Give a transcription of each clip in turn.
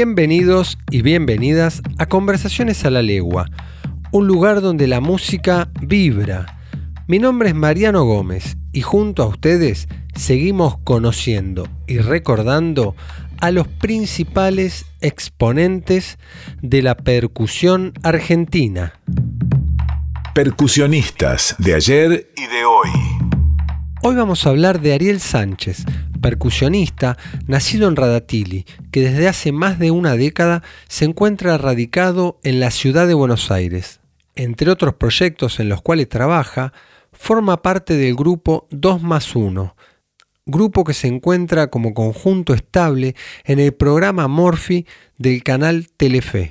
Bienvenidos y bienvenidas a Conversaciones a la Legua, un lugar donde la música vibra. Mi nombre es Mariano Gómez y junto a ustedes seguimos conociendo y recordando a los principales exponentes de la percusión argentina. Percusionistas de ayer y de hoy. Hoy vamos a hablar de Ariel Sánchez, percusionista nacido en Radatili, que desde hace más de una década se encuentra radicado en la ciudad de Buenos Aires. Entre otros proyectos en los cuales trabaja, forma parte del grupo 2 más 1, grupo que se encuentra como conjunto estable en el programa Morphy del canal Telefe.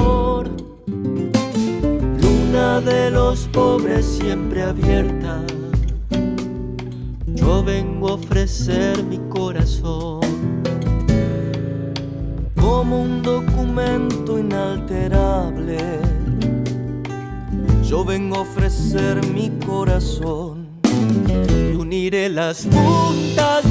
De los pobres siempre abierta. Yo vengo a ofrecer mi corazón como un documento inalterable. Yo vengo a ofrecer mi corazón y uniré las puntas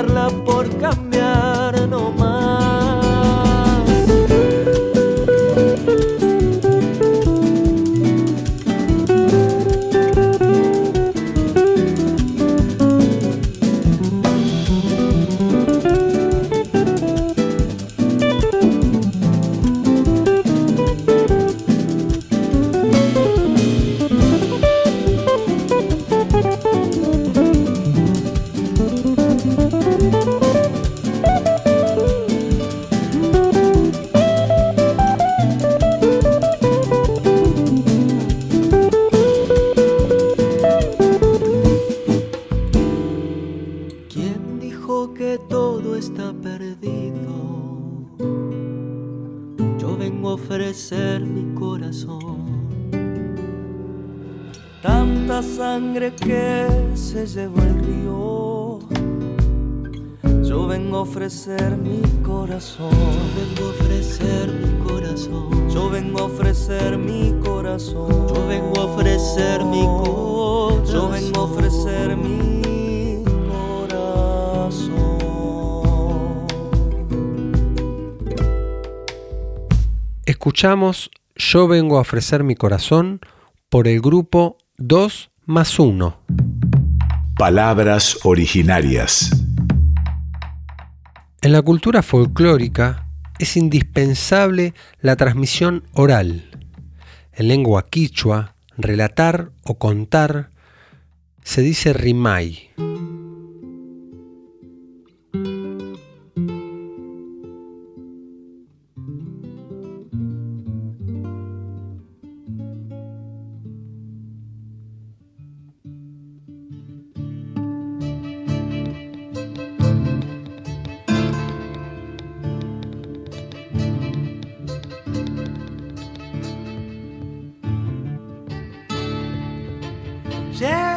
cambiar ofrecer mi corazón. Yo vengo a ofrecer mi corazón. Yo vengo a ofrecer mi corazón. Yo vengo a ofrecer mi corazón. Yo vengo a ofrecer mi corazón. Escuchamos Yo vengo a ofrecer mi corazón por el grupo 2 más 1. Palabras originarias. En la cultura folclórica es indispensable la transmisión oral. En lengua quichua, relatar o contar se dice rimay. Yeah.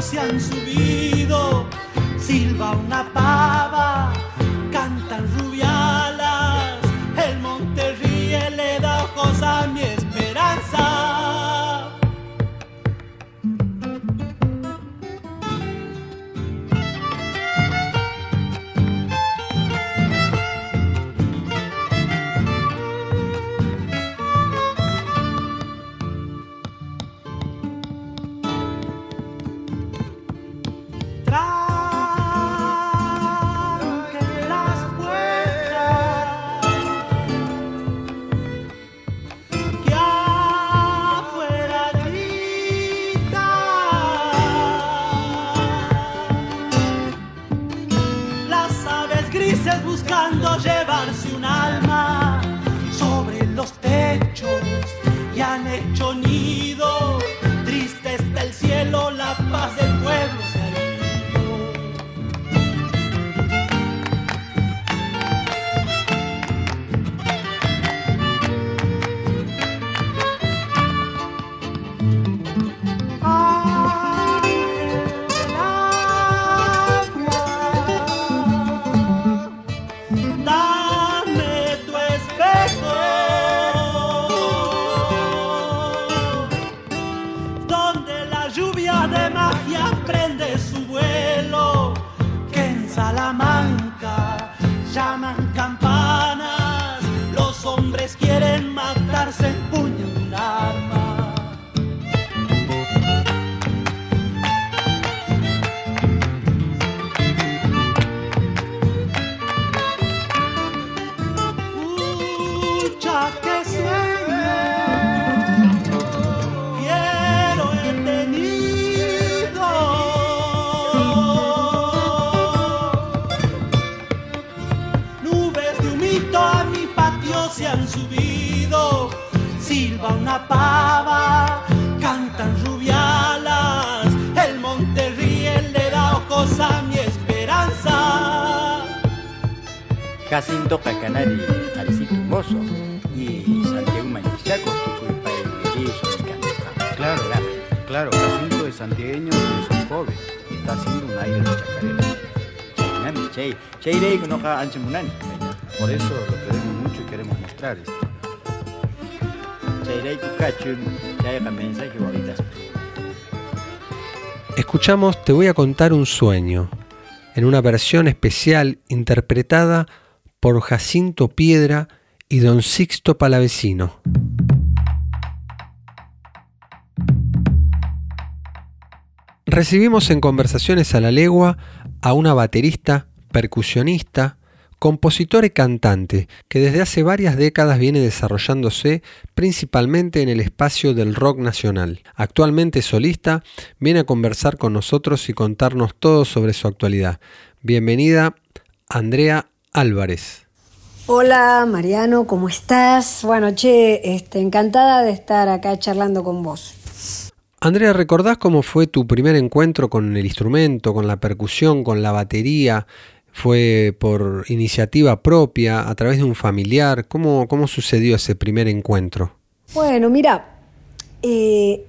Se han subido. Silba una pava, hombres quieren. Por eso lo queremos mucho y queremos mostrar esto. Escuchamos Te voy a contar un sueño, en una versión especial interpretada por Jacinto Piedra y Don Sixto Palavecino. Recibimos en Conversaciones a la Legua a una baterista, percusionista, compositor y cantante que desde hace varias décadas viene desarrollándose principalmente en el espacio del rock nacional. Actualmente solista, viene a conversar con nosotros y contarnos todo sobre su actualidad. Bienvenida, Andrea Álvarez. Hola Mariano, ¿cómo estás? Bueno, che, este, encantada de estar acá charlando con vos. Andrea, ¿recordás cómo fue tu primer encuentro con el instrumento, con la percusión, con la batería? ¿Fue por iniciativa propia, a través de un familiar? ¿Cómo, cómo sucedió ese primer encuentro? Bueno, mira, eh,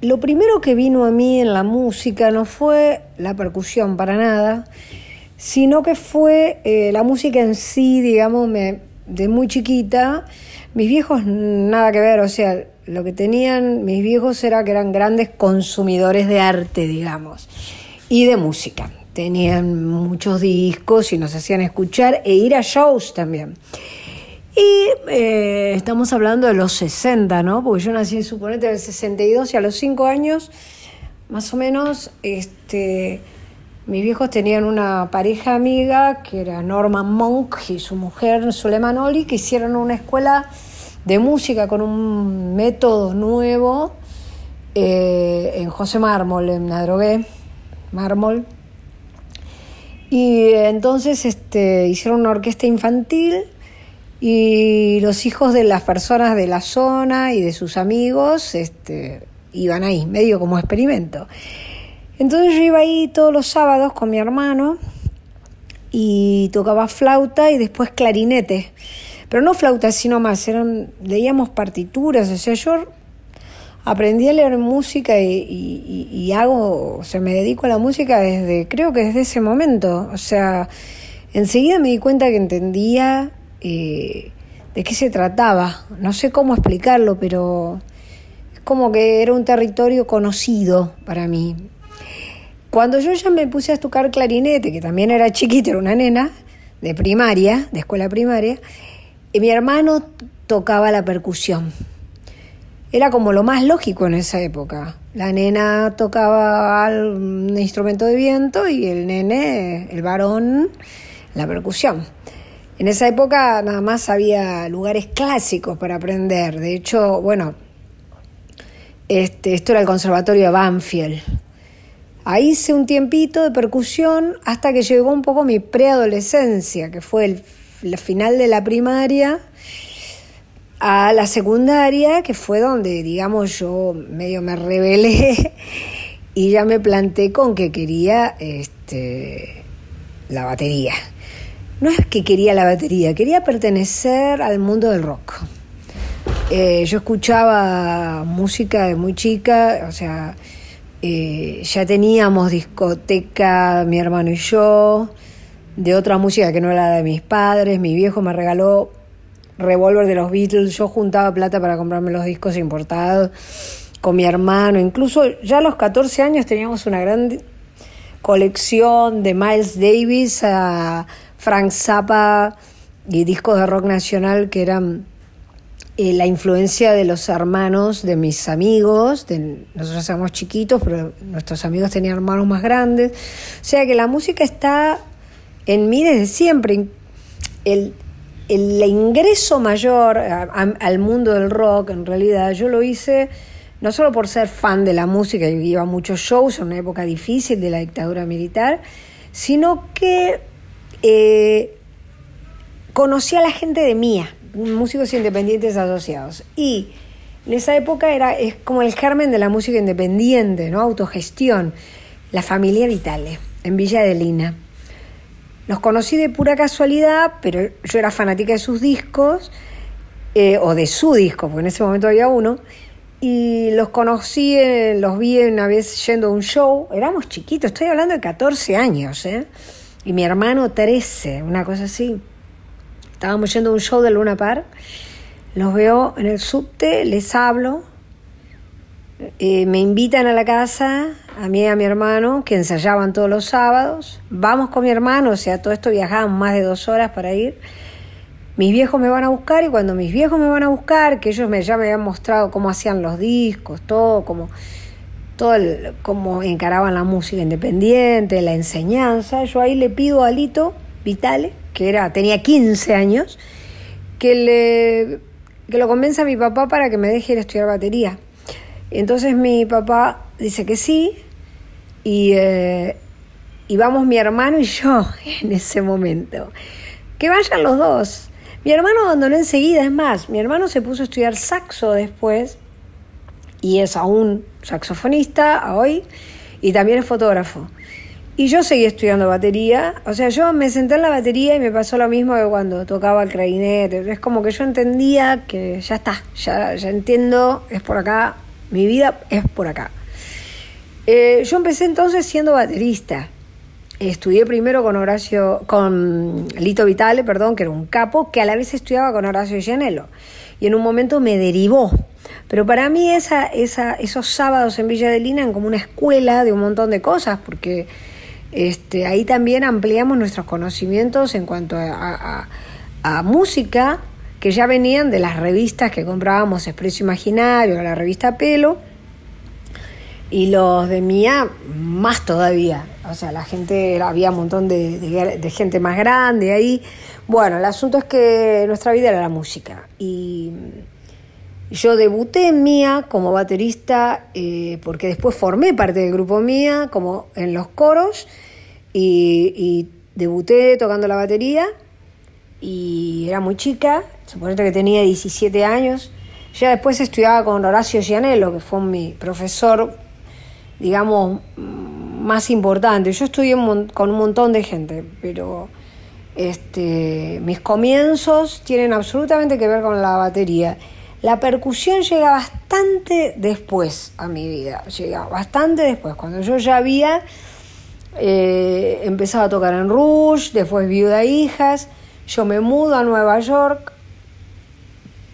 lo primero que vino a mí en la música no fue la percusión para nada, sino que fue eh, la música en sí, digamos, me, de muy chiquita. Mis viejos nada que ver, o sea, lo que tenían mis viejos era que eran grandes consumidores de arte, digamos, y de música tenían muchos discos y nos hacían escuchar e ir a shows también. Y eh, estamos hablando de los 60, ¿no? Porque yo nací, suponete, en el 62 y a los 5 años, más o menos, este, mis viejos tenían una pareja amiga que era Norman Monk y su mujer Suleiman Oli, que hicieron una escuela de música con un método nuevo eh, en José Mármol, en Nadrogué, Mármol, y entonces este, hicieron una orquesta infantil y los hijos de las personas de la zona y de sus amigos este, iban ahí, medio como experimento. Entonces yo iba ahí todos los sábados con mi hermano y tocaba flauta y después clarinete. Pero no flauta, sino más, eran, leíamos partituras, o sea, yo aprendí a leer música y, hago, o me dedico a la música desde, creo que desde ese momento. O sea, enseguida me di cuenta que entendía eh, de qué se trataba. No sé cómo explicarlo, pero es como que era un territorio conocido para mí. Cuando yo ya me puse a tocar clarinete, que también era chiquita, era una nena de primaria, de escuela primaria, y mi hermano tocaba la percusión era como lo más lógico en esa época. La nena tocaba un instrumento de viento y el nene, el varón, la percusión. En esa época nada más había lugares clásicos para aprender. De hecho, bueno, este, esto era el Conservatorio de Banfield. Ahí hice un tiempito de percusión hasta que llegó un poco mi preadolescencia, que fue el, el final de la primaria a la secundaria, que fue donde, digamos, yo medio me rebelé y ya me planté con que quería este, la batería. No es que quería la batería, quería pertenecer al mundo del rock. Eh, yo escuchaba música de muy chica, o sea, eh, ya teníamos discoteca, mi hermano y yo, de otra música que no era de mis padres. Mi viejo me regaló Revolver de los Beatles, yo juntaba plata para comprarme los discos importados con mi hermano, incluso ya a los 14 años teníamos una gran colección de Miles Davis, a Frank Zappa y discos de rock nacional que eran eh, la influencia de los hermanos de mis amigos, de, nosotros éramos chiquitos, pero nuestros amigos tenían hermanos más grandes, o sea que la música está en mí desde siempre. El, el ingreso mayor al mundo del rock, en realidad, yo lo hice no solo por ser fan de la música, yo iba a muchos shows en una época difícil de la dictadura militar, sino que eh, conocí a la gente de mía, músicos independientes asociados. Y en esa época era, es como el germen de la música independiente, ¿no? Autogestión. La familia Vitale, en Villa de Lina. Los conocí de pura casualidad, pero yo era fanática de sus discos, eh, o de su disco, porque en ese momento había uno, y los conocí, los vi una vez yendo a un show, éramos chiquitos, estoy hablando de 14 años, ¿eh? y mi hermano 13, una cosa así. Estábamos yendo a un show de Luna Park, los veo en el subte, les hablo, eh, me invitan a la casa, a mí y a mi hermano, que ensayaban todos los sábados. Vamos con mi hermano, o sea, todo esto viajábamos más de dos horas para ir. Mis viejos me van a buscar y cuando mis viejos me van a buscar, que ellos ya me habían mostrado cómo hacían los discos, todo, cómo, todo el, cómo encaraban la música independiente, la enseñanza, yo ahí le pido a Lito Vitale, que era, tenía 15 años, que, le, que lo convenza a mi papá para que me deje ir a estudiar batería. Entonces mi papá dice que sí y, eh, y vamos mi hermano y yo en ese momento. Que vayan los dos. Mi hermano abandonó enseguida, es más, mi hermano se puso a estudiar saxo después y es aún saxofonista hoy y también es fotógrafo. Y yo seguí estudiando batería, o sea, yo me senté en la batería y me pasó lo mismo que cuando tocaba el clarinete. Es como que yo entendía que ya está, ya, ya entiendo, es por acá, mi vida es por acá. Eh, yo empecé entonces siendo baterista. Estudié primero con Horacio, con Lito Vitale, perdón, que era un capo, que a la vez estudiaba con Horacio Gianello. Y en un momento me derivó. Pero para mí esa, esos sábados en Villa de Lina eran como una escuela de un montón de cosas, porque este, ahí también ampliamos nuestros conocimientos en cuanto a música que ya venían de las revistas que comprábamos Expreso Imaginario, la revista Pelo, y los de Mía más todavía. O sea, la gente, había un montón de, gente más grande ahí. Bueno, el asunto es que nuestra vida era la música. Y yo debuté en Mía como baterista, eh, porque después formé parte del grupo Mía, como en los coros, y, y debuté tocando la batería, y era muy chica, suponete que tenía 17 años. Ya después estudiaba con Horacio Gianello, que fue mi profesor, digamos, más importante. Yo estudié con un montón de gente, pero este, mis comienzos tienen absolutamente que ver con la batería. La percusión llega bastante después a mi vida, llega bastante después, cuando yo ya había eh, empezado a tocar en Rouge, después Viuda Hijas, yo me mudo a Nueva York,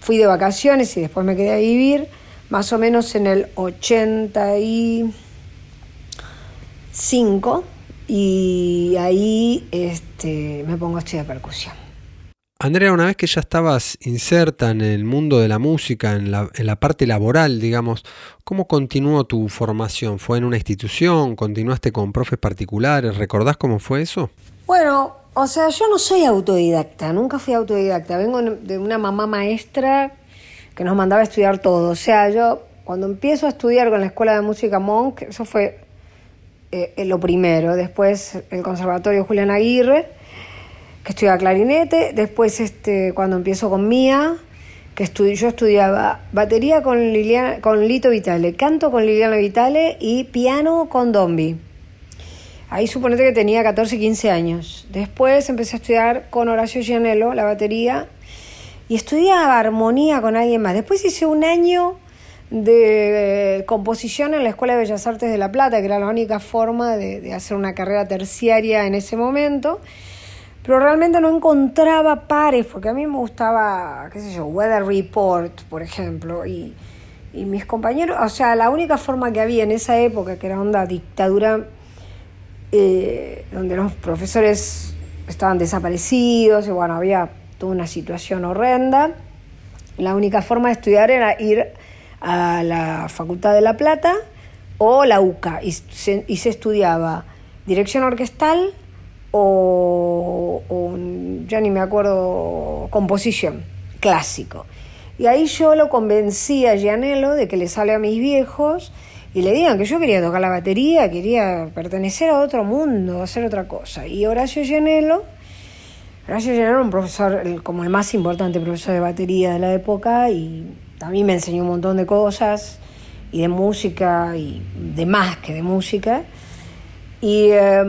fui de vacaciones y después me quedé a vivir, más o menos en el 85, y ahí este, me pongo a estudiar percusión. Andrea, una vez que ya estabas inserta en el mundo de la música, en la, en la, parte laboral, digamos, ¿cómo continuó tu formación? ¿Fue en una institución? ¿Continuaste con profes particulares? ¿Recordás cómo fue eso? Bueno, o sea, yo no soy autodidacta, nunca fui autodidacta. Vengo de una mamá maestra que nos mandaba estudiar todo. O sea, yo cuando empiezo a estudiar con la Escuela de Música Monk, eso fue eh, lo primero. Después el Conservatorio Julián Aguirre, que estudiaba clarinete. Después este, cuando empiezo con Mía, que yo estudiaba batería con, Liliana, con Lito Vitale, canto con Liliana Vitale y piano con Dombi. Ahí suponete que tenía 14, 15 años. Después empecé a estudiar con Horacio Gianello la batería y estudiaba armonía con alguien más. Después hice un año de composición en la Escuela de Bellas Artes de La Plata, que era la única forma de, de hacer una carrera terciaria en ese momento. Pero realmente no encontraba pares, porque a mí me gustaba, qué sé yo, Weather Report, por ejemplo, y, y mis compañeros, o sea, la única forma que había en esa época, que era onda dictadura eh, donde los profesores estaban desaparecidos y bueno, había toda una situación horrenda. La única forma de estudiar era ir a la Facultad de La Plata o la UCA y se, y se estudiaba dirección orquestal o, ya ni me acuerdo, composición, clásico. Y ahí yo lo convencí a Gianello de que le sale a mis viejos y le digan que yo quería tocar la batería, quería pertenecer a otro mundo, hacer otra cosa. Y Horacio Gianello Horacio Llanero era un profesor, como el más importante profesor de batería de la época, y también me enseñó un montón de cosas, y de música, y de más que de música. Y, eh,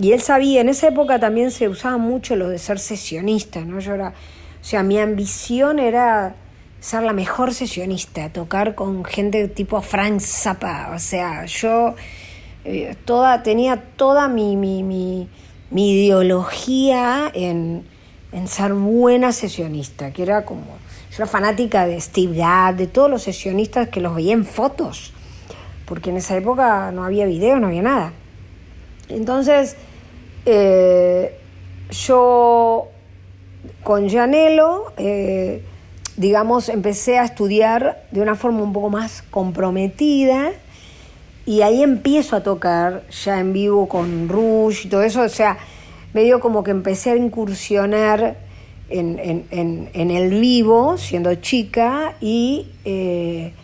y él sabía, en esa época también se usaba mucho lo de ser sesionista, ¿no? Yo era, o sea, mi ambición era ser la mejor sesionista, tocar con gente tipo Frank Zappa, o sea, yo eh, toda, tenía toda mi, mi, mi, mi ideología en, en ser buena sesionista, que era como, yo era fanática de Steve Gadd, de todos los sesionistas que los veía en fotos, porque en esa época no había video, no había nada. Entonces, eh, yo con Janelo, eh, digamos, empecé a estudiar de una forma un poco más comprometida y ahí empiezo a tocar ya en vivo con Rush y todo eso, o sea, medio como que empecé a incursionar en, en- en- en el vivo siendo chica y eh,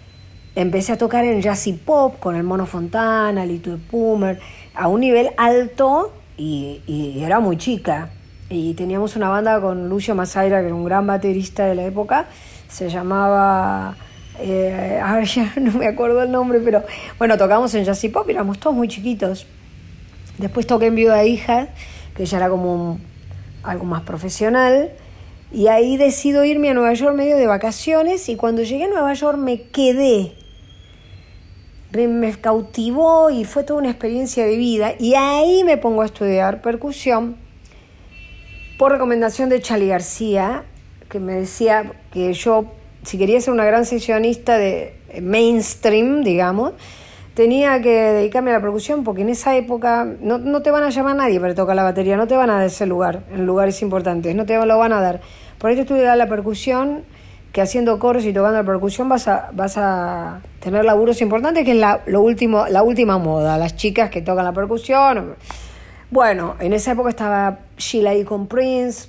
empecé a tocar en jazz y pop con el Mono Fontana, Lito de Pumer, a un nivel alto y, y era muy chica. Y teníamos una banda con Lucio Masaira, que era un gran baterista de la época, se llamaba, eh, a ver, ya no me acuerdo el nombre, pero bueno, tocamos en jazz y pop, éramos todos muy chiquitos. Después toqué en Viuda de Hija, que ya era como algo más profesional. Y ahí decido irme a Nueva York medio de vacaciones y cuando llegué a Nueva York me quedé. Me cautivó y fue toda una experiencia de vida. Y ahí me pongo a estudiar percusión por recomendación de Charlie García, que me decía que yo, si quería ser una gran sesionista de mainstream, digamos, tenía que dedicarme a la percusión porque en esa época no, no te van a llamar nadie para tocar la batería, no te van a dar ese lugar en lugares importantes, no te lo van a dar. Por ahí te estudiar la percusión, que haciendo coros y tocando la percusión vas a, vas a tener laburos importantes, que es la, lo último, la última moda, las chicas que tocan la percusión. Bueno, en esa época estaba Sheila E. con Prince.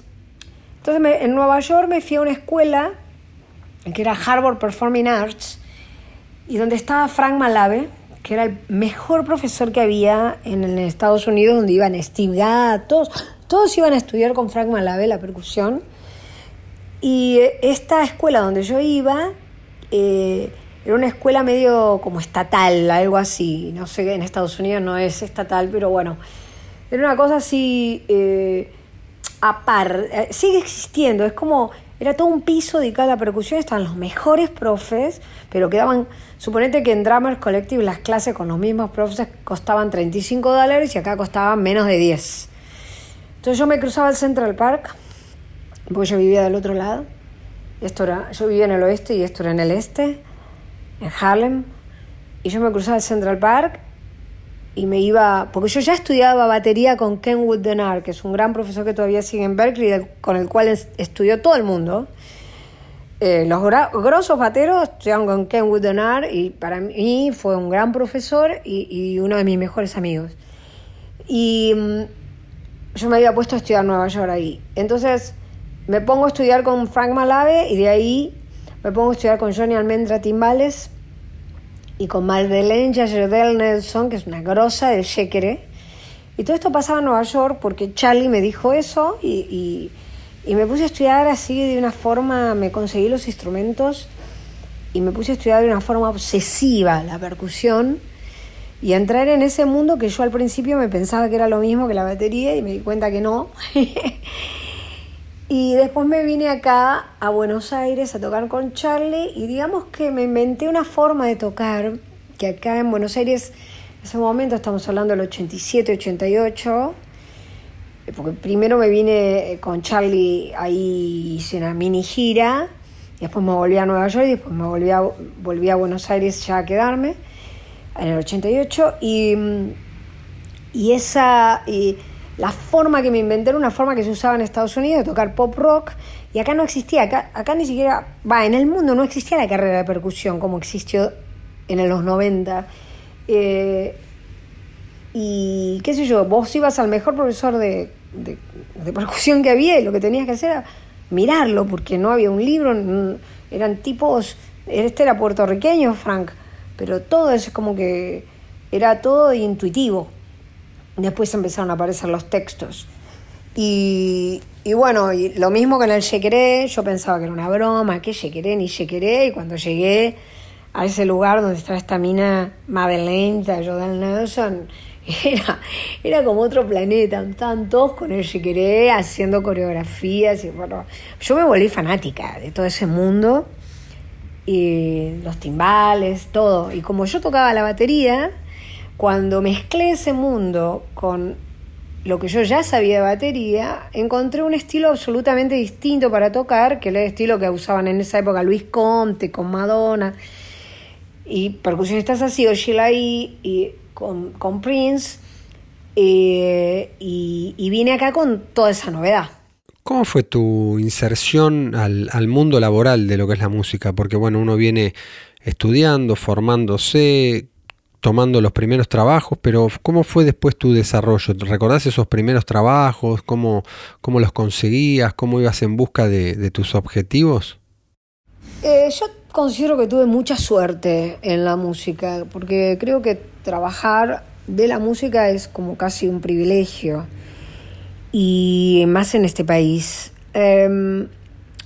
Entonces me- en Nueva York me fui a una escuela que era Harvard Performing Arts y donde estaba Frank Malave, que era el mejor profesor que había en, en Estados Unidos, donde iban Steve Gadd, todos, todos iban a estudiar con Frank Malave la percusión. Y eh, esta escuela donde yo iba eh, era una escuela medio como estatal, algo así. No sé, en Estados Unidos no es estatal, pero bueno. Era una cosa así eh, a par. Eh, sigue existiendo, es como. Era todo un piso dedicado a la percusión, estaban los mejores profes, pero quedaban. Suponete que en Drummers Collective las clases con los mismos profes costaban 35 dólares y acá costaban menos de 10. Entonces yo me cruzaba al Central Park porque yo vivía del otro lado. Esto era, yo vivía en el oeste y esto era en el este, en Harlem. Y yo me cruzaba el Central Park y me iba, porque yo ya estudiaba batería con Ken Wood-Denard, que es un gran profesor que todavía sigue en Berkeley, con el cual es- estudió todo el mundo. Eh, los grosos bateros estudiaron con Ken Wood-Denard y para mí fue un gran profesor y, y uno de mis mejores amigos. Y mm, yo me había puesto a estudiar en Nueva York ahí. Entonces me pongo a estudiar con Frank Malave y de ahí me pongo a estudiar con Johnny Almendra Timbales y con Madeleine Yajerdel Nelson, que es una grosa del Shekere. Y todo esto pasaba en Nueva York porque Charlie me dijo eso y, y- y me puse a estudiar así de una forma, me conseguí los instrumentos y me puse a estudiar de una forma obsesiva la percusión y a entrar en ese mundo que yo al principio me pensaba que era lo mismo que la batería y me di cuenta que no. y después me vine acá a Buenos Aires a tocar con Charlie y digamos que me inventé una forma de tocar que acá en Buenos Aires, en ese momento estamos hablando del 87, 88, eh, porque primero me vine eh, con Charlie, ahí hice una mini gira, y después me volví a Nueva York y después me volví a, volví a Buenos Aires ya a quedarme en el 88 y, mm, y esa la forma que me inventé era una forma que se usaba en Estados Unidos de tocar pop rock y acá no existía, acá, acá ni siquiera, va, en el mundo no existía la carrera de percusión como existió en los 90. Eh, y qué sé yo, vos ibas al mejor profesor de, percusión que había y lo que tenías que hacer era mirarlo, porque no había un libro, eran tipos, este era puertorriqueño, Frank, pero todo es como que era todo intuitivo. Después empezaron a aparecer los textos. Y, y bueno, y lo mismo con el yequeré, yo pensaba que era una broma, que yequeré ni yequeré, y cuando llegué a ese lugar donde estaba esta mina Madeleine de Jordan Nelson, era, era como otro planeta, estaban todos con el yequeré haciendo coreografías, y bueno, yo me volví fanática de todo ese mundo, y los timbales, todo, y como yo tocaba la batería, cuando mezclé ese mundo con lo que yo ya sabía de batería, encontré un estilo absolutamente distinto para tocar, que era el estilo que usaban en esa época Luis Conte con Madonna y percusionistas así, Sheila y con, con Prince, eh, y, y vine acá con toda esa novedad. ¿Cómo fue tu inserción al, al, mundo laboral de lo que es la música? Porque bueno, uno viene estudiando, formándose, tomando los primeros trabajos, pero ¿cómo fue después tu desarrollo? ¿Recordás esos primeros trabajos? ¿Cómo, cómo los conseguías? ¿Cómo ibas en busca de, tus objetivos? Eh, yo considero que tuve mucha suerte en la música, porque creo que trabajar de la música es como casi un privilegio, y más en este país. Eh,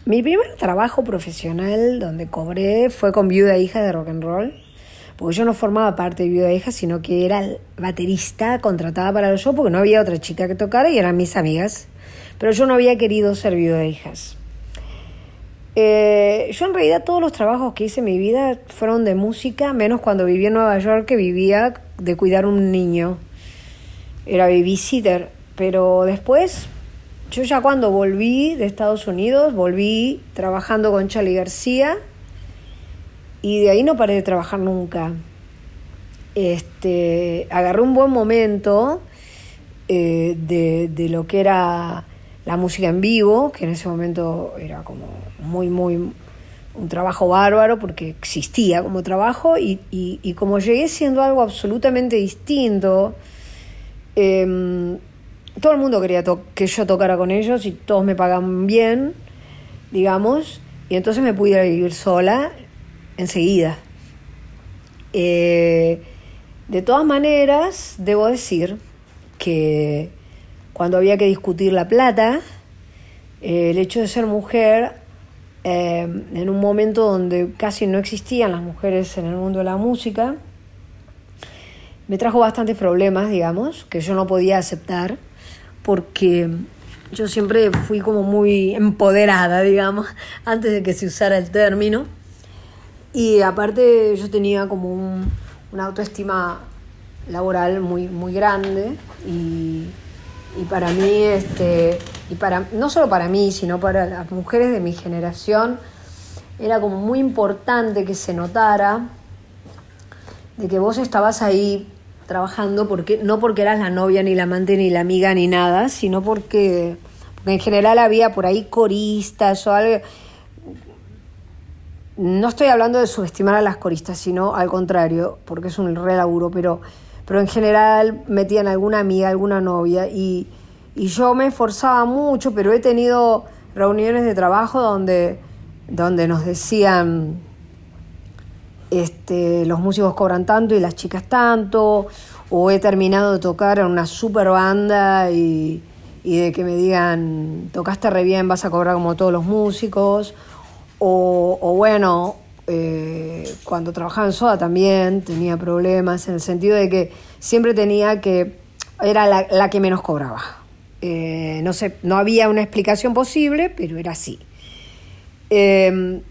mi primer trabajo profesional donde cobré fue con Viuda Hija de Rock and Roll porque yo no formaba parte de Viuda Hija, sino que era baterista contratada para el show porque no había otra chica que tocara y eran mis amigas. Pero yo no había querido ser Viuda Hijas. Eh, yo en realidad todos los trabajos que hice en mi vida fueron de música, menos cuando viví en Nueva York que vivía de cuidar un niño. Era babysitter. Pero después, yo ya cuando volví de Estados Unidos, volví trabajando con Charlie García y de ahí no paré de trabajar nunca. Este, agarré un buen momento eh, de, de, lo que era la música en vivo, que en ese momento era como muy, muy un trabajo bárbaro porque existía como trabajo y, y, como llegué siendo algo absolutamente distinto, eh, todo el mundo quería que yo tocara con ellos y todos me pagaban bien, digamos, y entonces me pude ir vivir sola enseguida. Eh, de todas maneras, debo decir que cuando había que discutir la plata, eh, el hecho de ser mujer, eh, en un momento donde casi no existían las mujeres en el mundo de la música, me trajo bastantes problemas, digamos, que yo no podía aceptar, porque yo siempre fui como muy empoderada, digamos, antes de que se usara el término. Y aparte yo tenía como un, una autoestima laboral muy, muy grande y, y, para mí, este, y para, no solo para mí, sino para las mujeres de mi generación, era como muy importante que se notara de que vos estabas ahí trabajando porque no porque eras la novia ni la amante ni la amiga ni nada, sino porque, porque en general había por ahí coristas o algo no estoy hablando de subestimar a las coristas, sino al contrario, porque es un re laburo, pero, pero en general metían alguna amiga, alguna novia, y, y yo me esforzaba mucho, pero he tenido reuniones de trabajo donde, donde nos decían este, los músicos cobran tanto y las chicas tanto, o he terminado de tocar en una super banda y, y de que me digan, tocaste re bien, vas a cobrar como todos los músicos, o, bueno, eh, cuando trabajaba en Soda también tenía problemas en el sentido de que siempre tenía que, era la, que menos cobraba. Eh, no, sé, no había una explicación posible, pero era así. Eh,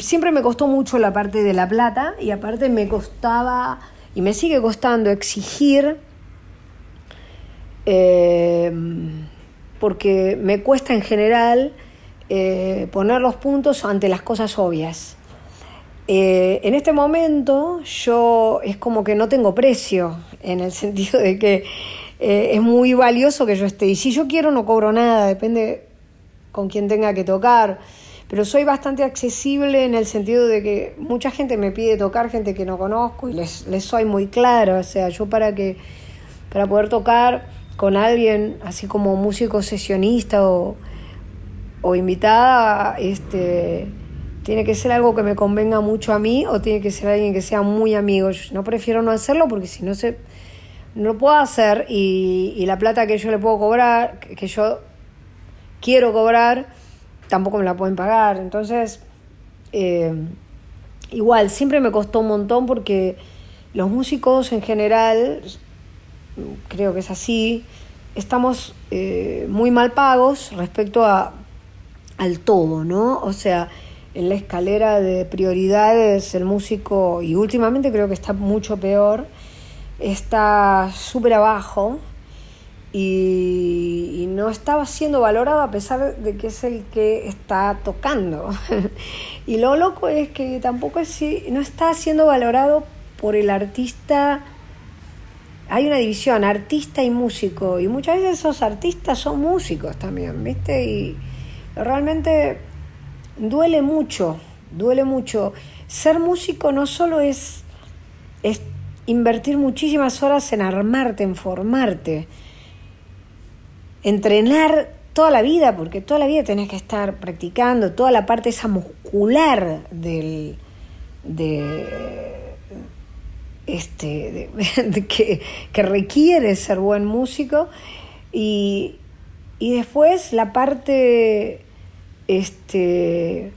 siempre me costó mucho la parte de la plata y aparte me costaba, y me sigue costando exigir, porque me cuesta en general eh, poner los puntos ante las cosas obvias. Eh, en este momento yo es como que no tengo precio, en el sentido de que eh, es muy valioso que yo esté. Y si yo quiero no cobro nada, depende con quién tenga que tocar. Pero soy bastante accesible en el sentido de que mucha gente me pide tocar, gente que no conozco, y les, soy muy claro. O sea, yo para que para poder tocar con alguien, así como músico sesionista o, o invitada, este, tiene que ser algo que me convenga mucho a mí o tiene que ser alguien que sea muy amigo. Yo no prefiero no hacerlo porque si no se no lo puedo hacer y, y la plata que yo le puedo cobrar, que yo quiero cobrar, tampoco me la pueden pagar. Entonces, eh, igual, siempre me costó un montón porque los músicos en general, creo que es así, estamos eh, muy mal pagos respecto a, al todo, ¿no? O sea, en la escalera de prioridades el músico, y últimamente creo que está mucho peor, está súper abajo y, no estaba siendo valorado a pesar de que es el que está tocando. y lo loco es que tampoco es, no está siendo valorado por el artista. Hay una división, artista y músico, y muchas veces esos artistas son músicos también, ¿viste? Y realmente duele mucho, duele mucho. Ser músico no solo es, es invertir muchísimas horas en armarte, en formarte, entrenar toda la vida, porque toda la vida tenés que estar practicando, toda la parte esa muscular del, de, este, que, que, requiere ser buen músico, y, y después la parte este,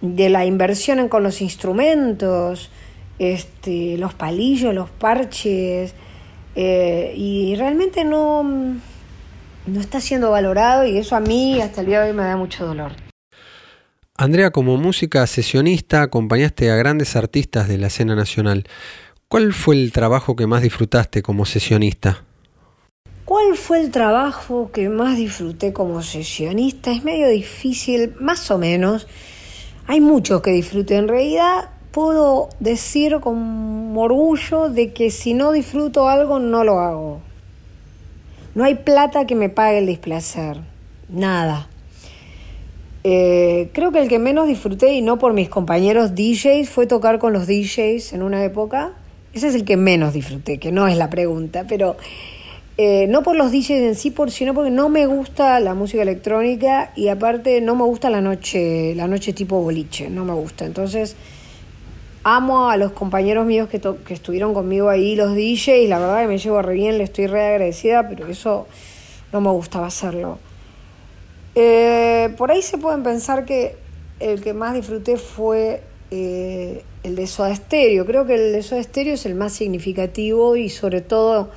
de la inversión con los instrumentos, este, los palillos, los parches, eh, y realmente no no está siendo valorado y eso a mí hasta el día de hoy me da mucho dolor. Andrea, como música sesionista, acompañaste a grandes artistas de la escena nacional. ¿Cuál fue el trabajo que más disfrutaste como sesionista? ¿Cuál fue el trabajo que más disfruté como sesionista? Es medio difícil, más o menos. Hay muchos que disfruté. En realidad, puedo decir con orgullo de que si no disfruto algo, no lo hago. No hay plata que me pague el displacer, nada. Eh, creo que el que menos disfruté, y no por mis compañeros DJs, fue tocar con los DJs en una época. Ese es el que menos disfruté, que no es la pregunta, pero eh, no por los DJs en sí, por, sino porque no me gusta la música electrónica y aparte no me gusta la noche, la noche tipo boliche, no me gusta. Entonces amo a los compañeros míos que, que estuvieron conmigo ahí, los DJs, la verdad que me llevo re bien, le estoy re agradecida, pero eso no me gustaba hacerlo. Eh, por ahí se pueden pensar que el que más disfruté fue eh, el de Soda. Creo que el de Soda Stereo es el más significativo y sobre todo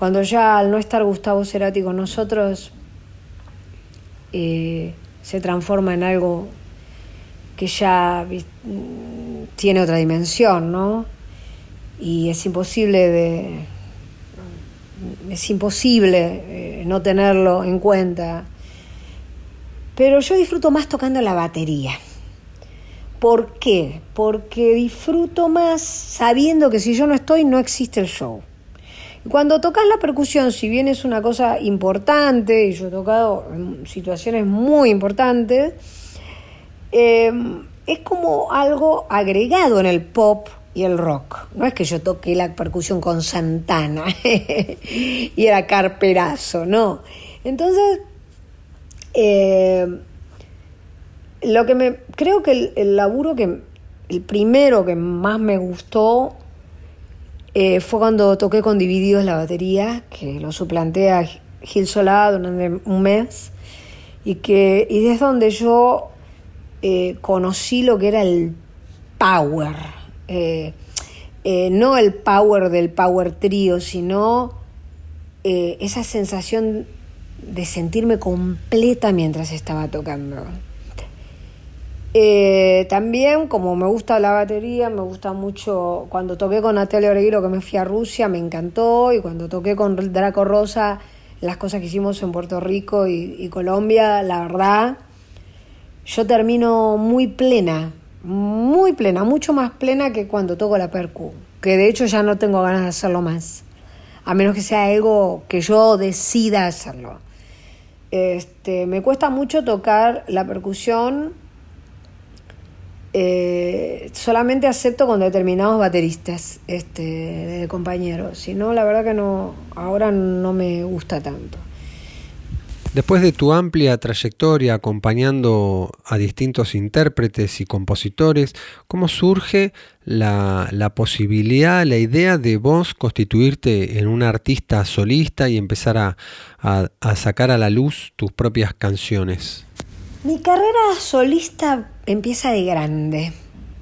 cuando ya al no estar Gustavo Cerati con nosotros eh, se transforma en algo que ya tiene otra dimensión, ¿no? Y es imposible de es imposible eh, no tenerlo en cuenta. Pero yo disfruto más tocando la batería. ¿Por qué? Porque disfruto más sabiendo que si yo no estoy no existe el show. Cuando tocas la percusión, si bien es una cosa importante, y yo he tocado en situaciones muy importantes, eh, es como algo agregado en el pop y el rock. No es que yo toque la percusión con Santana y era carperazo, no. Entonces, eh, lo que me. Creo que el, laburo que. El primero que más me gustó eh, fue cuando toqué con Divididos la batería, que lo suplanté a Gil Solá durante un mes. Y que. Y desde donde yo eh, conocí lo que era el power. Eh, eh, no el power del power trío, sino esa sensación de sentirme completa mientras estaba tocando. También, como me gusta la batería, me gusta mucho. Cuando toqué con Natalia Oreguero, que me fui a Rusia, me encantó. Y cuando toqué con Draco Rosa, las cosas que hicimos en Puerto Rico y Colombia, la verdad, yo termino muy plena, muy plena, mucho más plena que cuando toco la percu, que de hecho ya no tengo ganas de hacerlo más, a menos que sea algo que yo decida hacerlo. Este, me cuesta mucho tocar la percusión, eh, solamente acepto con determinados bateristas este, de compañeros, si no, la verdad que no, ahora no me gusta tanto. Después de tu amplia trayectoria acompañando a distintos intérpretes y compositores, ¿cómo surge la, la, posibilidad, la idea de vos constituirte en un artista solista y empezar a, a, a sacar a la luz tus propias canciones? Mi carrera solista empieza de grande,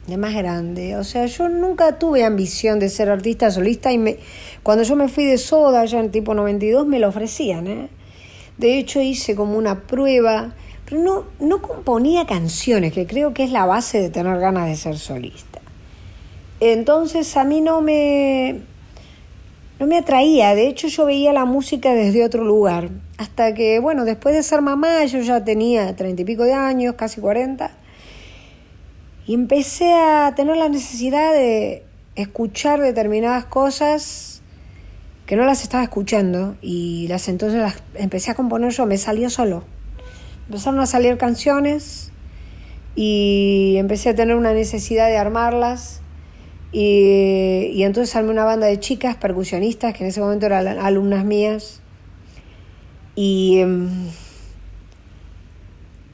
de más grande. O sea, yo nunca tuve ambición de ser artista solista y me, cuando yo me fui de Soda, ya en tipo 92, me lo ofrecían, ¿eh? De hecho, hice como una prueba, pero no, no componía canciones, que creo que es la base de tener ganas de ser solista. Entonces a mí no me, no me atraía, de hecho yo veía la música desde otro lugar, hasta que, bueno, después de ser mamá, yo ya tenía treinta y pico de años, casi cuarenta, y empecé a tener la necesidad de escuchar determinadas cosas que no las estaba escuchando y las entonces las empecé a componer yo, me salió solo. Empezaron a salir canciones y empecé a tener una necesidad de armarlas y, y entonces armé una banda de chicas percusionistas que en ese momento eran alumnas mías y, em,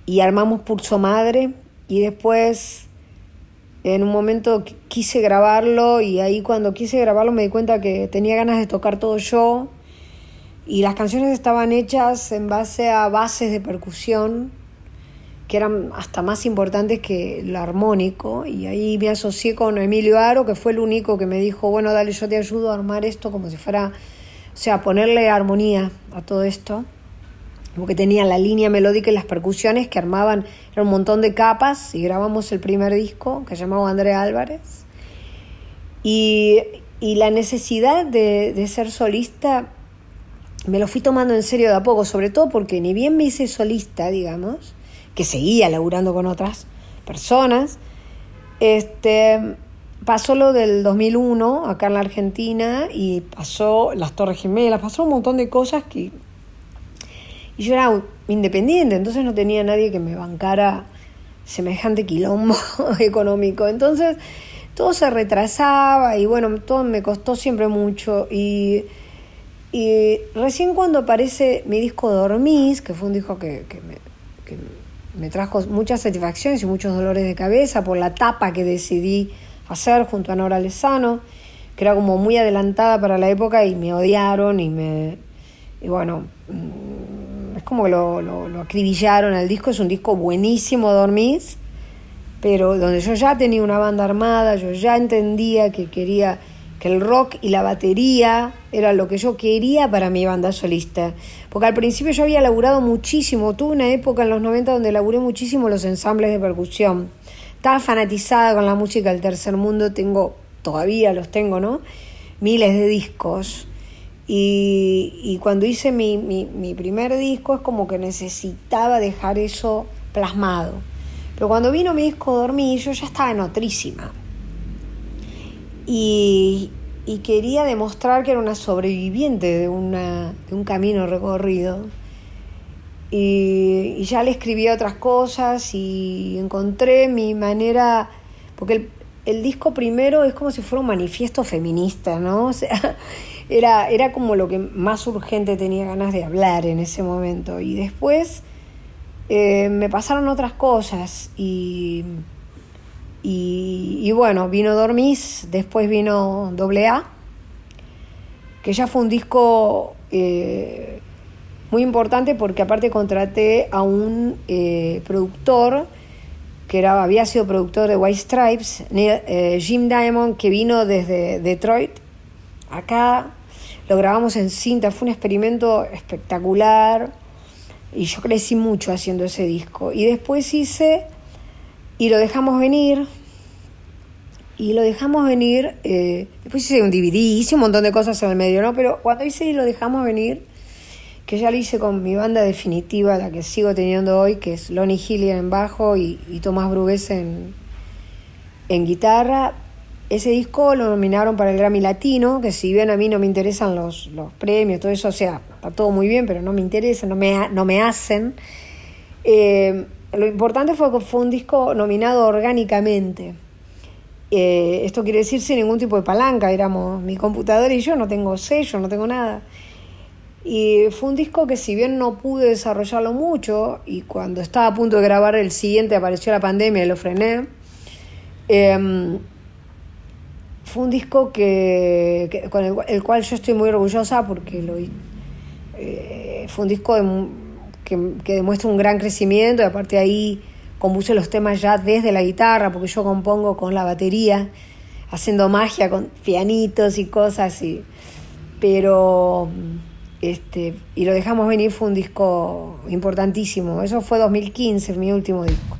y armamos Pulso Madre y después en un momento quise grabarlo y ahí cuando quise grabarlo me di cuenta que tenía ganas de tocar todo yo y las canciones estaban hechas en base a bases de percusión que eran hasta más importantes que el armónico y ahí me asocié con Emilio Aro que fue el único que me dijo bueno dale yo te ayudo a armar esto como si fuera o sea ponerle armonía a todo esto porque tenía la línea melódica y las percusiones que armaban, era un montón de capas y grabamos el primer disco que se llamaba André Álvarez. Y, y la necesidad de, de, ser solista me lo fui tomando en serio de a poco, sobre todo porque ni bien me hice solista, digamos, que seguía laburando con otras personas, este, pasó lo del 2001 acá en la Argentina y pasó las Torres Gemelas, pasó un montón de cosas que y yo era independiente, entonces no tenía nadie que me bancara semejante quilombo económico. Entonces todo se retrasaba y bueno, todo me costó siempre mucho. Y, y recién cuando aparece mi disco Dormís, que fue un disco que, que, me, que me trajo muchas satisfacciones y muchos dolores de cabeza por la tapa que decidí hacer junto a Nora Lezano, que era como muy adelantada para la época y me odiaron y me... Y bueno, como que lo, lo, acribillaron al disco, es un disco buenísimo, Dormís, pero donde yo ya tenía una banda armada, yo ya entendía que quería que el rock y la batería era lo que yo quería para mi banda solista. Porque al principio yo había laburado muchísimo, tuve una época en los 90 donde laburé muchísimo los ensambles de percusión. Estaba fanatizada con la música del tercer mundo, tengo, todavía los tengo, ¿no? Miles de discos. Y, cuando hice mi, mi, primer disco es como que necesitaba dejar eso plasmado. Pero cuando vino mi disco Dormí, yo ya estaba en otrísima. Y, quería demostrar que era una sobreviviente de, una, de un camino recorrido. Y, ya le escribí otras cosas y encontré mi manera, porque el, el disco primero es como si fuera un manifiesto feminista, ¿no? O sea, era, era como lo que más urgente tenía ganas de hablar en ese momento. Y después eh, me pasaron otras cosas y, y, bueno, vino Dormís, después vino Doble A, que ya fue un disco eh, muy importante porque aparte contraté a un eh, productor que era, había sido productor de White Stripes, eh, Jim Diamond, que vino desde Detroit acá, lo grabamos en cinta, fue un experimento espectacular y yo crecí mucho haciendo ese disco. Y después hice y lo dejamos venir. Y lo dejamos venir, eh, después hice un DVD, hice un montón de cosas en el medio, ¿no? Pero cuando hice y lo dejamos venir, que ya lo hice con mi banda definitiva, la que sigo teniendo hoy, que es Lonnie Hillian en bajo y, y Tomás Brugués en, en guitarra, ese disco lo nominaron para el Grammy Latino, que si bien a mí no me interesan los, los premios, todo eso, o sea, está todo muy bien, pero no me interesa, no me, no me hacen. Eh, lo importante fue que fue un disco nominado orgánicamente. Eh, esto quiere decir sin ningún tipo de palanca, éramos mi computadora y yo, no tengo sello, no tengo nada. Y fue un disco que si bien no pude desarrollarlo mucho, y cuando estaba a punto de grabar el siguiente apareció la pandemia y lo frené, em, fue un disco que, con el, cual yo estoy muy orgullosa porque lo, eh, fue un disco que, que, demuestra un gran crecimiento y aparte ahí compuse los temas ya desde la guitarra porque yo compongo con la batería haciendo magia con pianitos y cosas y pero este, y lo dejamos venir fue un disco importantísimo. Eso fue 2015, mi último disco.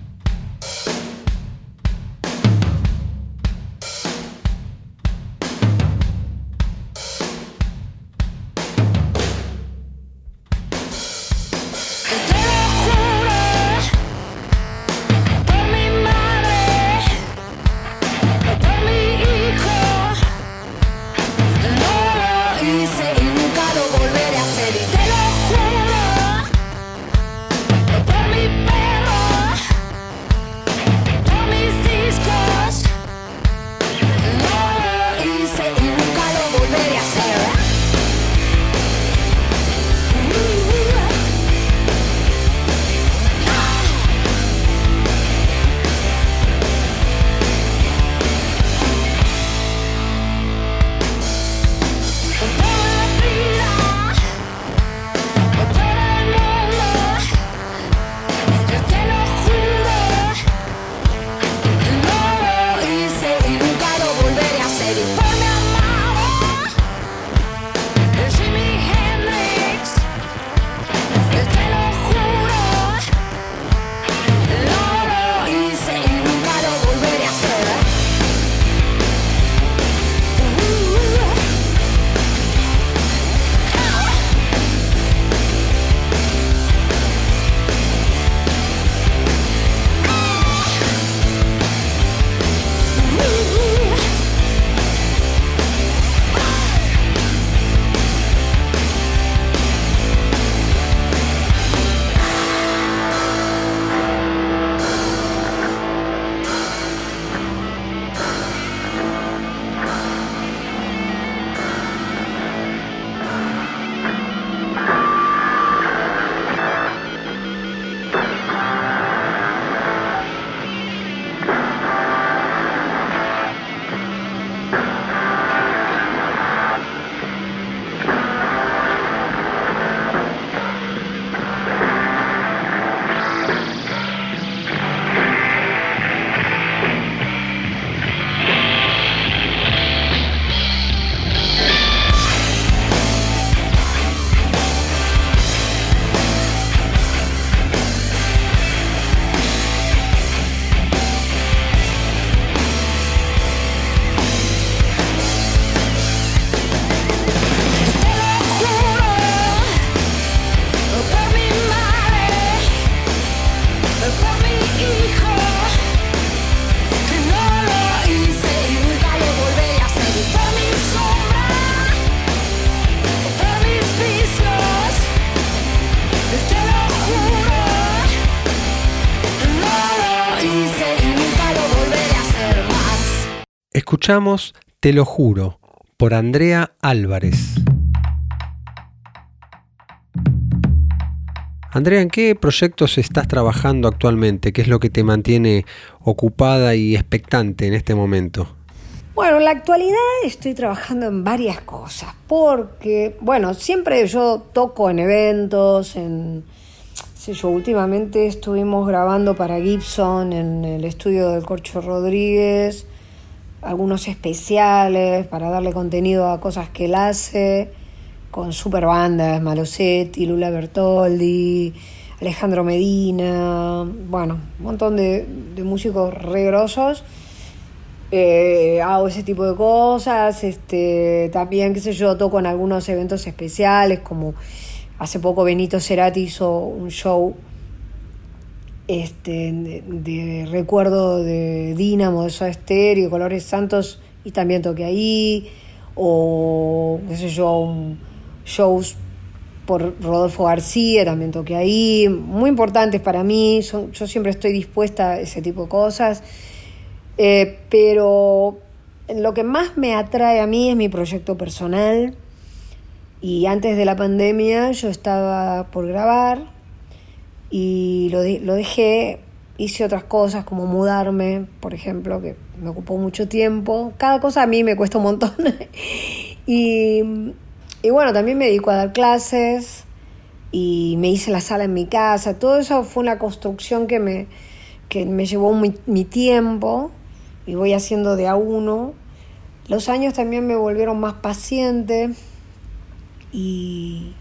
Escuchamos Te lo juro por Andrea Álvarez. Andrea, ¿en qué proyectos estás trabajando actualmente? ¿Qué es lo que te mantiene ocupada y expectante en este momento? Bueno, en la actualidad estoy trabajando en varias cosas, porque, bueno, siempre yo toco en eventos, en, yo, últimamente estuvimos grabando para Gibson en el estudio del Corcho Rodríguez, algunos especiales para darle contenido a cosas que él hace, con super bandas, Malosetti, Lula Bertoldi, Alejandro Medina, bueno, un montón de, músicos regrosos. Eh, hago ese tipo de cosas, este, también, qué sé yo, toco en algunos eventos especiales, como hace poco Benito Cerati hizo un show este, de, recuerdo de Dínamo, de Soda Stereo, Colores Santos, y también toqué ahí, o qué sé yo, shows por Rodolfo García, también toqué ahí, muy importantes para mí, yo siempre estoy dispuesta a ese tipo de cosas, eh, pero lo que más me atrae a mí es mi proyecto personal Y antes de la pandemia yo estaba por grabar y lo, lo dejé, hice otras cosas como mudarme, por ejemplo, que me ocupó mucho tiempo. Cada cosa a mí me cuesta un montón. y, y bueno, también me dedico a dar clases y me hice la sala en mi casa. Todo eso fue una construcción que me, que me llevó mi, mi tiempo y voy haciendo de a uno. Los años también me volvieron más paciente y,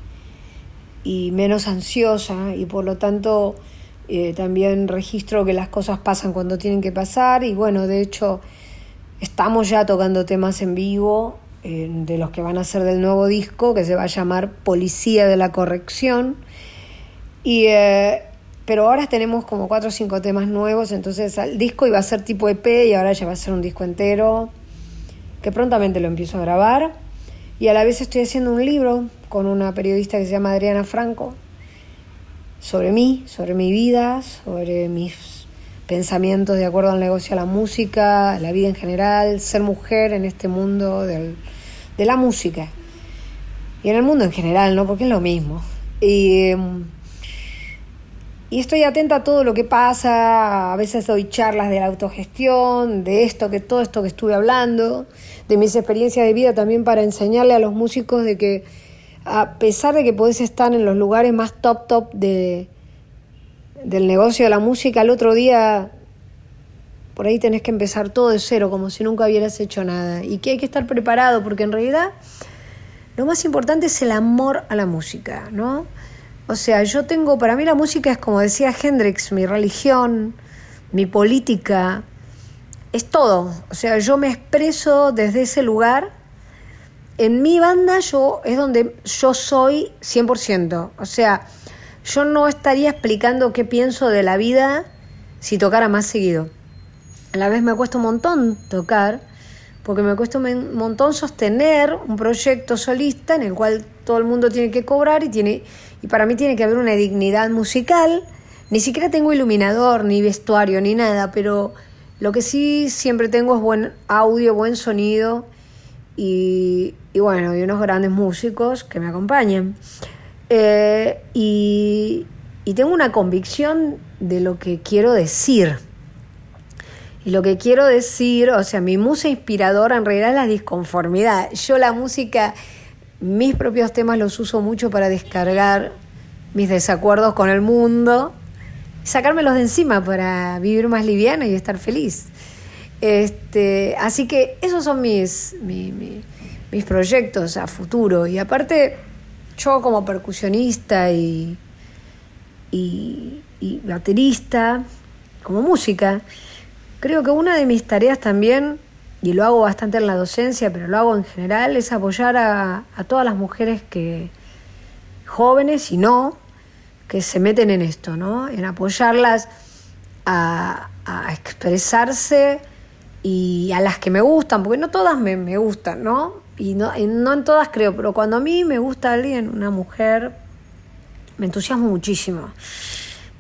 y menos ansiosa y por lo tanto eh, también registro que las cosas pasan cuando tienen que pasar y bueno, de hecho estamos ya tocando temas en vivo de los que van a ser del nuevo disco que se va a llamar Policía de la Corrección y eh, pero ahora tenemos como cuatro o cinco temas nuevos, entonces el disco iba a ser tipo EP y ahora ya va a ser un disco entero, que prontamente lo empiezo a grabar. Y a la vez estoy haciendo un libro con una periodista que se llama Adriana Franco sobre mí, sobre mi vida, sobre mis pensamientos de acuerdo al negocio a la música, la vida en general, ser mujer en este mundo de la música. Y en el mundo en general, ¿no? Porque es lo mismo. Y em, y estoy atenta a todo lo que pasa, a veces doy charlas de la autogestión, de esto, que todo esto que estuve hablando, de mis experiencias de vida también para enseñarle a los músicos de que a pesar de que podés estar en los lugares más top top de, del negocio de la música, al otro día por ahí tenés que empezar todo de cero, como si nunca hubieras hecho nada. Y que hay que estar preparado, porque en realidad lo más importante es el amor a la música, ¿no? O sea, yo tengo, para mí la música es como decía Hendrix, mi religión, mi política, es todo. O sea, yo me expreso desde ese lugar. En mi banda yo es donde yo soy 100%. O sea, yo no estaría explicando qué pienso de la vida si tocara más seguido. A la vez me cuesta un montón tocar, porque me cuesta un montón sostener un proyecto solista en el cual todo el mundo tiene que cobrar y tiene y para mí tiene que haber una dignidad musical. Ni siquiera tengo iluminador, ni vestuario, ni nada, pero lo que sí siempre tengo es buen audio, buen sonido y, bueno, y unos grandes músicos que me acompañan. Eh, y, y tengo una convicción de lo que quiero decir. Y lo que quiero decir, o sea, mi musa inspiradora en realidad es la disconformidad. Yo la música mis propios temas los uso mucho para descargar mis desacuerdos con el mundo, sacármelos de encima para vivir más liviana y estar feliz. Este, así que esos son mis, mis, proyectos a futuro. Y aparte, yo como percusionista y, y, y baterista, como música, creo que una de mis tareas también y lo hago bastante en la docencia, pero lo hago en general, es apoyar a, todas las mujeres que jóvenes y no, que se meten en esto, ¿no? En apoyarlas a, expresarse y a las que me gustan, porque no todas me, gustan, ¿no? Y no, no en todas creo, pero cuando a mí me gusta alguien, una mujer, me entusiasmo muchísimo.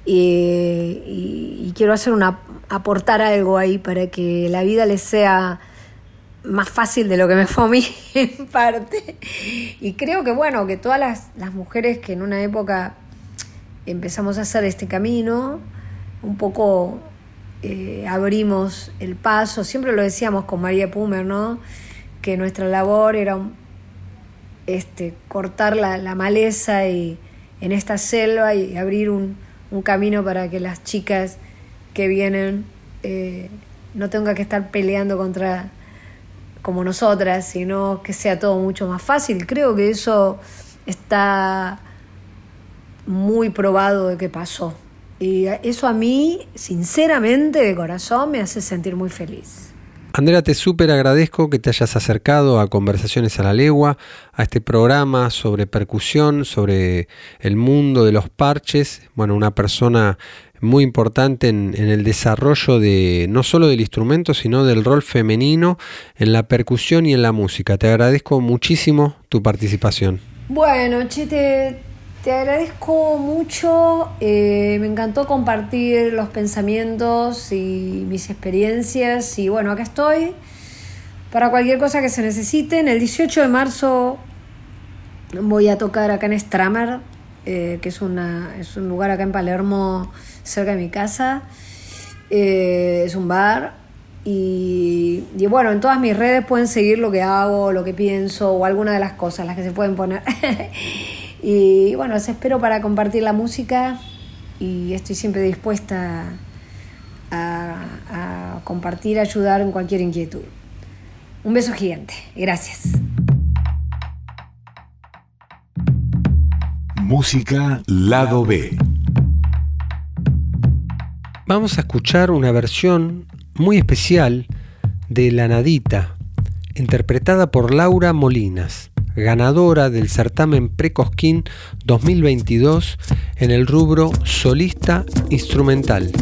Y, y, quiero hacer una aportar algo ahí para que la vida les sea más fácil de lo que me fue a mí en parte. Y creo que bueno, que todas las, mujeres que en una época empezamos a hacer este camino, un poco eh, abrimos el paso, siempre lo decíamos con María Pumer, ¿no? Que nuestra labor era este, cortar la, maleza y, en esta selva y abrir un, camino para que las chicas que vienen eh, no tengan que estar peleando contra como nosotras, sino que sea todo mucho más fácil. Creo que eso está muy probado de que pasó. Y eso a mí, sinceramente, de corazón, me hace sentir muy feliz. Andrea, te súper agradezco que te hayas acercado a Conversaciones a la Legua, a este programa sobre percusión, sobre el mundo de los parches. Bueno, una persona muy importante en, el desarrollo de no solo del instrumento, sino del rol femenino en la percusión y en la música. Te agradezco muchísimo tu participación. Bueno, Chete, te agradezco mucho. Eh, me encantó compartir los pensamientos y mis experiencias. Y bueno, acá estoy para cualquier cosa que se necesite. El 18 de marzo voy a tocar acá en Stramer, eh, que es, una, es un lugar acá en Palermo, cerca de mi casa. Eh, es un bar. Y, y, bueno, en todas mis redes pueden seguir lo que hago, lo que pienso o alguna de las cosas, las que se pueden poner. y bueno, les espero para compartir la música y estoy siempre dispuesta a, a compartir, ayudar en cualquier inquietud. Un beso gigante. Gracias. Música Lado B. Vamos a escuchar una versión muy especial de La Nadita, interpretada por Laura Molinas, ganadora del certamen Precosquín 2022 en el rubro solista instrumental.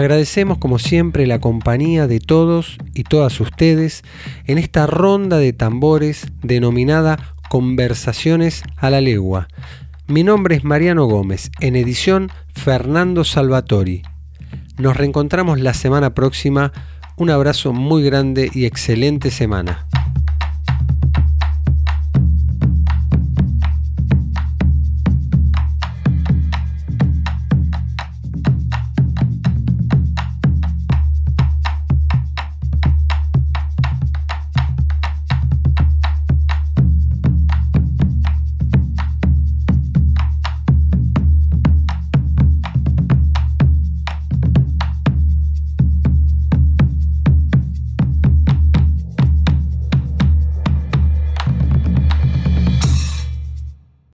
Agradecemos como siempre la compañía de todos y todas ustedes en esta ronda de tambores denominada Conversaciones a la Legua. Mi nombre es Mariano Gómez, en edición Fernando Salvatori. Nos reencontramos la semana próxima. Un abrazo muy grande y excelente semana.